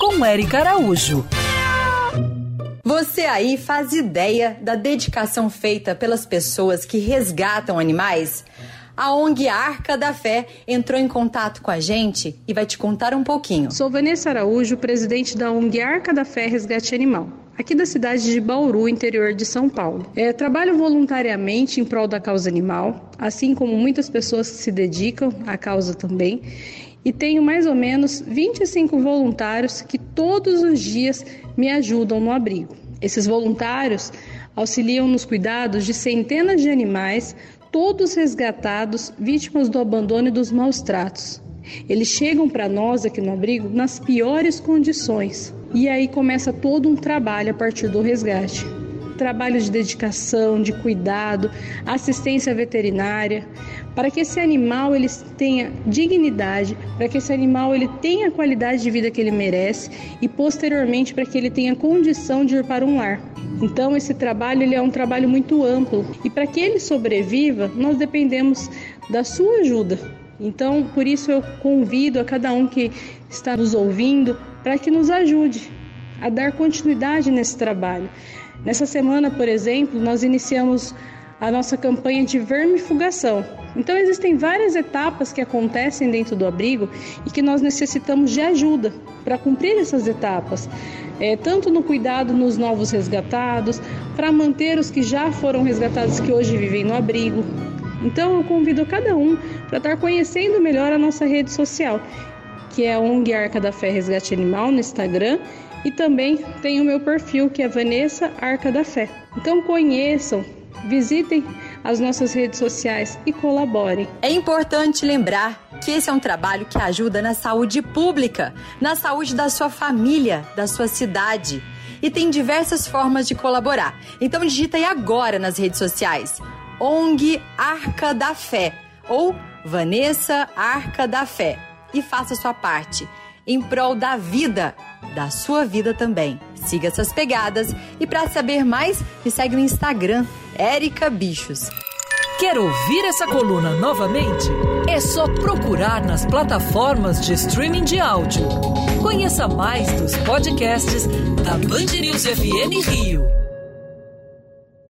Com Eric Araújo. Você aí faz ideia da dedicação feita pelas pessoas que resgatam animais? A ONG Arca da Fé entrou em contato com a gente e vai te contar um pouquinho. Sou Vanessa Araújo, presidente da ONG Arca da Fé Resgate Animal aqui da cidade de Bauru, interior de São Paulo. É, trabalho voluntariamente em prol da causa animal, assim como muitas pessoas que se dedicam à causa também, e tenho mais ou menos 25 voluntários que todos os dias me ajudam no abrigo. Esses voluntários auxiliam nos cuidados de centenas de animais, todos resgatados, vítimas do abandono e dos maus tratos. Eles chegam para nós aqui no abrigo nas piores condições. E aí começa todo um trabalho a partir do resgate. Trabalho de dedicação, de cuidado, assistência veterinária, para que esse animal ele tenha dignidade, para que esse animal ele tenha a qualidade de vida que ele merece e posteriormente para que ele tenha condição de ir para um lar. Então esse trabalho ele é um trabalho muito amplo. E para que ele sobreviva, nós dependemos da sua ajuda, então, por isso eu convido a cada um que está nos ouvindo para que nos ajude a dar continuidade nesse trabalho. Nessa semana, por exemplo, nós iniciamos a nossa campanha de vermifugação. Então, existem várias etapas que acontecem dentro do abrigo e que nós necessitamos de ajuda para cumprir essas etapas, é, tanto no cuidado nos novos resgatados, para manter os que já foram resgatados que hoje vivem no abrigo, então eu convido cada um para estar conhecendo melhor a nossa rede social, que é a ONG Arca da Fé Resgate Animal no Instagram e também tem o meu perfil que é Vanessa Arca da Fé. Então conheçam, visitem as nossas redes sociais e colaborem. É importante lembrar que esse é um trabalho que ajuda na saúde pública, na saúde da sua família, da sua cidade. E tem diversas formas de colaborar. Então digita aí agora nas redes sociais ONG Arca da Fé ou Vanessa Arca da Fé e faça sua parte em prol da vida, da sua vida também. Siga essas pegadas e para saber mais, me segue no Instagram, Erica Bichos. Quer ouvir essa coluna novamente? É só procurar nas plataformas de streaming de áudio. Conheça mais dos podcasts da Band News FM Rio.